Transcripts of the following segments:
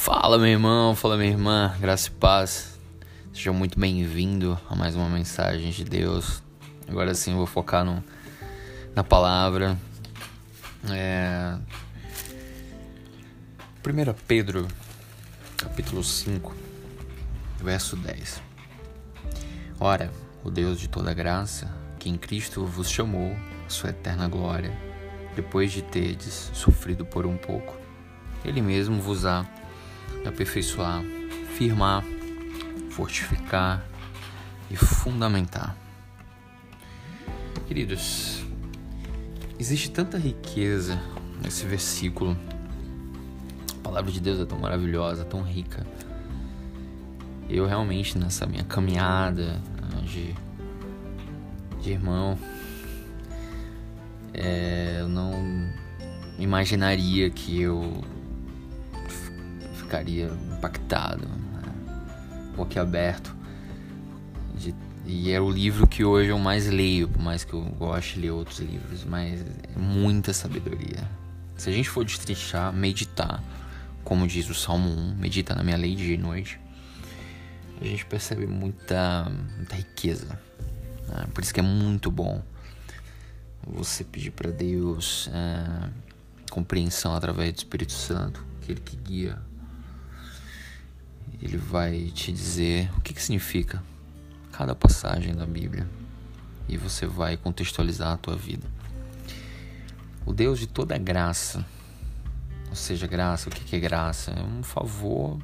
Fala, meu irmão, fala, minha irmã, graça e paz. Seja muito bem-vindo a mais uma mensagem de Deus. Agora sim, vou focar no, na palavra. É... 1 Pedro, capítulo 5, verso 10. Ora, o Deus de toda graça, que em Cristo vos chamou a sua eterna glória, depois de terdes sofrido por um pouco, Ele mesmo vos há aperfeiçoar, firmar, fortificar e fundamentar. Queridos, existe tanta riqueza nesse versículo. A palavra de Deus é tão maravilhosa, tão rica. Eu realmente nessa minha caminhada né, de, de irmão, é, eu não imaginaria que eu ficaria impactado, né? boquiaberto. De, e é o livro que hoje eu mais leio, por mais que eu goste de ler outros livros, mas é muita sabedoria. Se a gente for destrinchar, meditar, como diz o Salmo 1, medita na minha lei de noite, a gente percebe muita, muita riqueza. Né? Por isso que é muito bom você pedir para Deus é, compreensão através do Espírito Santo, aquele que guia ele vai te dizer o que, que significa cada passagem da Bíblia e você vai contextualizar a tua vida. O Deus de toda graça, ou seja, graça, o que, que é graça? É um favor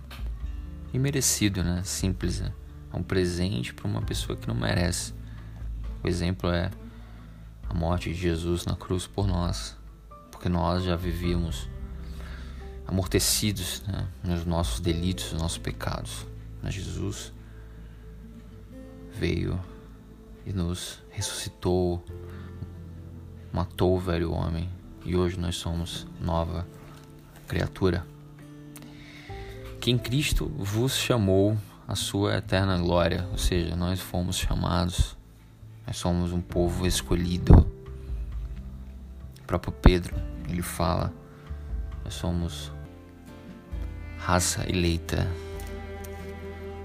imerecido, né? Simples, né? é um presente para uma pessoa que não merece. O exemplo é a morte de Jesus na cruz por nós, porque nós já vivíamos amortecidos né, nos nossos delitos, nos nossos pecados. Mas Jesus veio e nos ressuscitou, matou o velho homem e hoje nós somos nova criatura. Que em Cristo vos chamou a sua eterna glória, ou seja, nós fomos chamados, nós somos um povo escolhido. O próprio Pedro, ele fala nós somos raça eleita,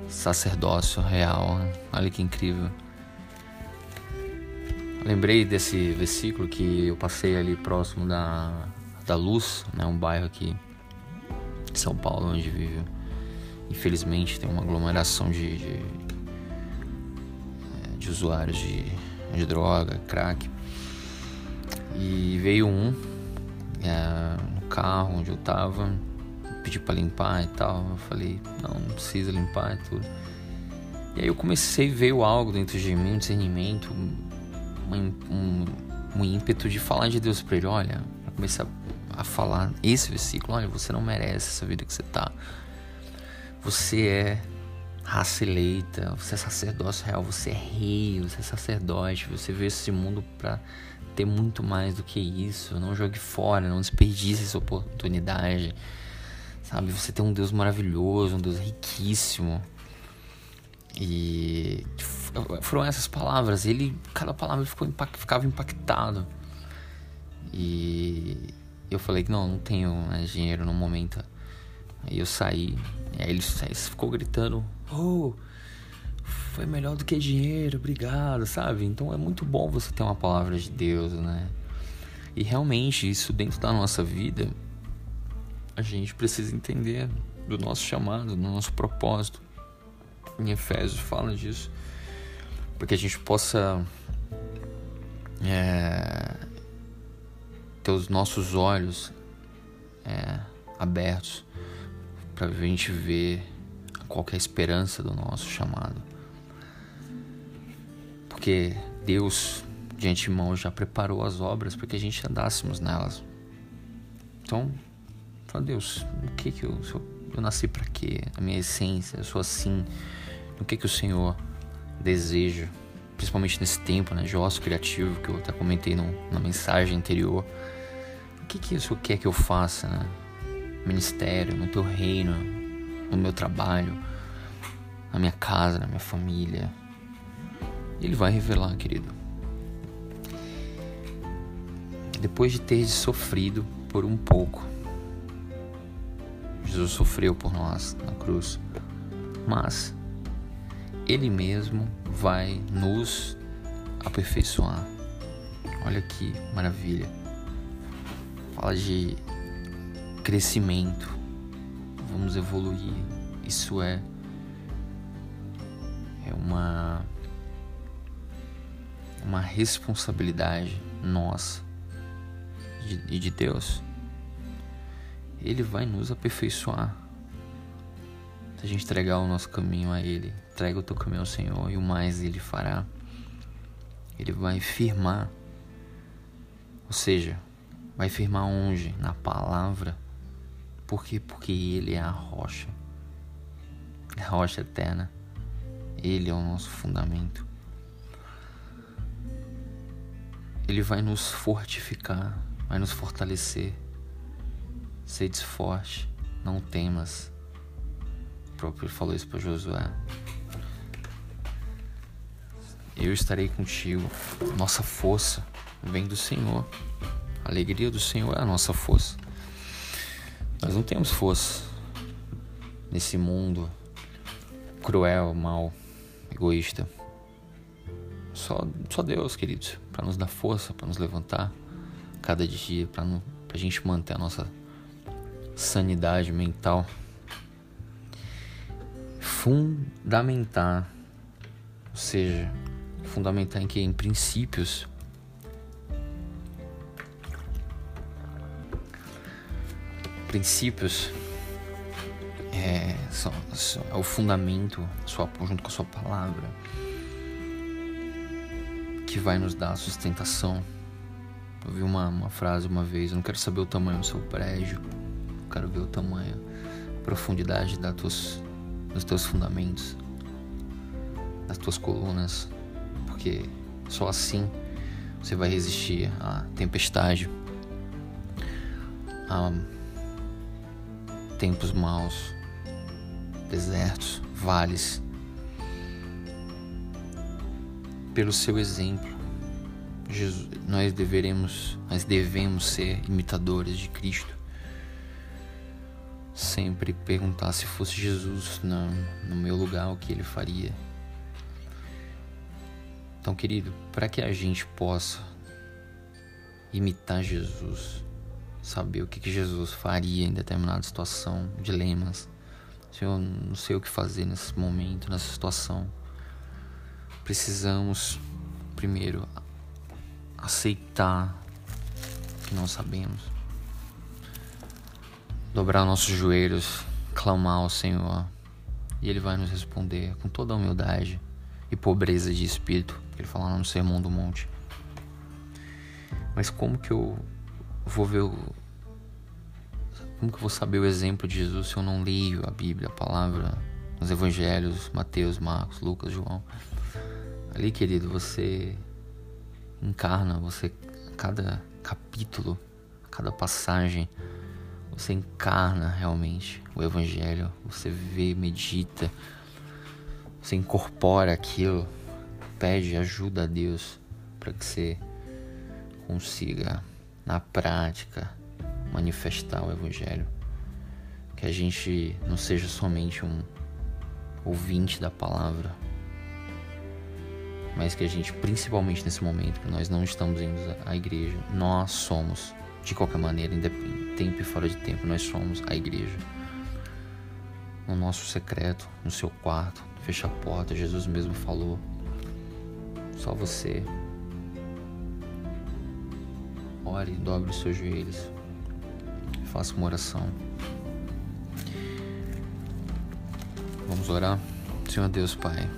sacerdócio real. Olha que incrível. Lembrei desse versículo que eu passei ali próximo da, da Luz, né, um bairro aqui de São Paulo, onde vive. Infelizmente tem uma aglomeração de, de, de usuários de, de droga, crack. E veio um é, no carro onde eu tava, pediu para limpar e tal. Eu falei, não, não precisa limpar e tudo. E aí eu comecei, veio algo dentro de mim, um discernimento, um, um, um ímpeto de falar de Deus para ele. Olha, eu comecei a, falar esse versículo: olha, você não merece essa vida que você tá. Você é raça eleita, você é sacerdócio real, você é rei, você é sacerdote, você veio esse mundo para ter muito mais do que isso. Não jogue fora, não desperdice essa oportunidade. Sabe? Você tem um Deus maravilhoso, um Deus riquíssimo. E foram essas palavras. Ele, cada palavra ficou impact, ficava impactado. E eu falei que não, não tenho dinheiro no momento. Aí eu saí. E aí ele, ele ficou gritando: Oh, foi melhor do que dinheiro, obrigado, sabe? Então é muito bom você ter uma palavra de Deus, né? E realmente isso dentro da nossa vida, a gente precisa entender do nosso chamado, do nosso propósito. Em Efésios fala disso, porque a gente possa é, ter os nossos olhos é, abertos para a gente ver qual é a esperança do nosso chamado. Porque Deus, de antemão, já preparou as obras para que a gente andássemos nelas. Então, fala, Deus, o que que eu, eu nasci para quê? A minha essência, eu sou assim. O que que o Senhor deseja? Principalmente nesse tempo, né, de ócio criativo, que eu até comentei no, na mensagem anterior. O que que o Senhor quer que eu faça, né? Ministério, no teu reino, no meu trabalho, na minha casa, na minha família, ele vai revelar, querido. Depois de ter sofrido por um pouco, Jesus sofreu por nós na cruz, mas Ele mesmo vai nos aperfeiçoar. Olha que maravilha. Fala de crescimento. Vamos evoluir. Isso é é uma uma responsabilidade nossa e de Deus. Ele vai nos aperfeiçoar. Se a gente entregar o nosso caminho a Ele, entrega o teu caminho ao Senhor e o mais Ele fará. Ele vai firmar, ou seja, vai firmar onde? Na palavra. Por quê? Porque Ele é a rocha, a rocha eterna. Ele é o nosso fundamento. Ele vai nos fortificar, vai nos fortalecer. Sedes forte, não temas. O próprio falou isso para Josué. Eu estarei contigo. Nossa força vem do Senhor. A alegria do Senhor é a nossa força. Nós não temos força nesse mundo cruel, mal, egoísta. Só, só Deus, queridos, para nos dar força, para nos levantar cada dia, para a gente manter a nossa sanidade mental. Fundamentar, ou seja, fundamentar em que? Em princípios. Princípios é, só, só, é o fundamento, sua, junto com a sua palavra que vai nos dar sustentação. Eu vi uma, uma frase uma vez: Eu não quero saber o tamanho do seu prédio, quero ver o tamanho, a profundidade das tuas, dos teus fundamentos, das tuas colunas, porque só assim você vai resistir à tempestade, a tempos maus, desertos, vales pelo seu exemplo. Jesus, nós deveremos, nós devemos ser imitadores de Cristo. Sempre perguntar se fosse Jesus no, no meu lugar o que ele faria. Então, querido, para que a gente possa imitar Jesus, saber o que, que Jesus faria em determinada situação, dilemas, Senhor, não sei o que fazer nesse momento, nessa situação precisamos primeiro aceitar que não sabemos, dobrar nossos joelhos, clamar ao Senhor e Ele vai nos responder com toda a humildade e pobreza de espírito, que Ele fala no Sermão do Monte. Mas como que eu vou ver o. Como que eu vou saber o exemplo de Jesus se eu não leio a Bíblia, a palavra, os evangelhos, Mateus, Marcos, Lucas, João? Ali, querido, você encarna, você cada capítulo, cada passagem, você encarna realmente o evangelho, você vê, medita, você incorpora aquilo, pede ajuda a Deus para que você consiga na prática manifestar o evangelho. Que a gente não seja somente um ouvinte da palavra, mas que a gente, principalmente nesse momento, que nós não estamos indo à igreja, nós somos, de qualquer maneira, em tempo e fora de tempo, nós somos a igreja. No nosso secreto, no seu quarto, fecha a porta, Jesus mesmo falou. Só você. Ore, dobre os seus joelhos. Faça uma oração. Vamos orar? Senhor Deus, Pai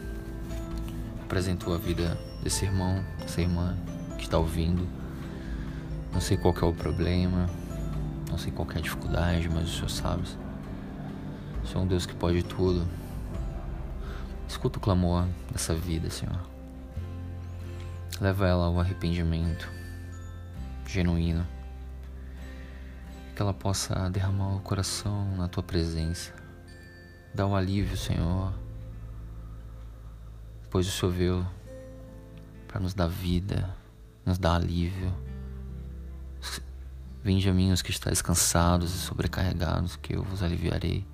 apresentou a vida desse irmão, dessa irmã que está ouvindo. Não sei qual é o problema, não sei qual é a dificuldade, mas o Senhor sabe. O Senhor é um Deus que pode tudo. Escuta o clamor dessa vida, Senhor. Leva ela ao arrependimento genuíno. Que ela possa derramar o coração na tua presença. Dá um alívio, Senhor pois o Senhor veio para nos dar vida, nos dar alívio. Vinde a mim os que estáis cansados e sobrecarregados, que eu vos aliviarei.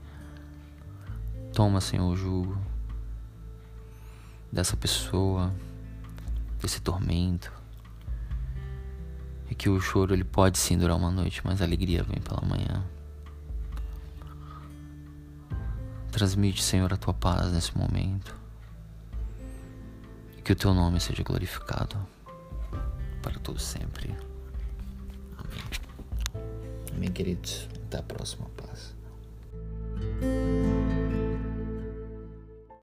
Toma, Senhor, o jugo dessa pessoa, desse tormento. E que o choro ele pode sim durar uma noite, mas a alegria vem pela manhã. Transmite, Senhor, a tua paz nesse momento. E que o teu nome seja glorificado para todos sempre. Amém. Queridos. Até a próxima paz.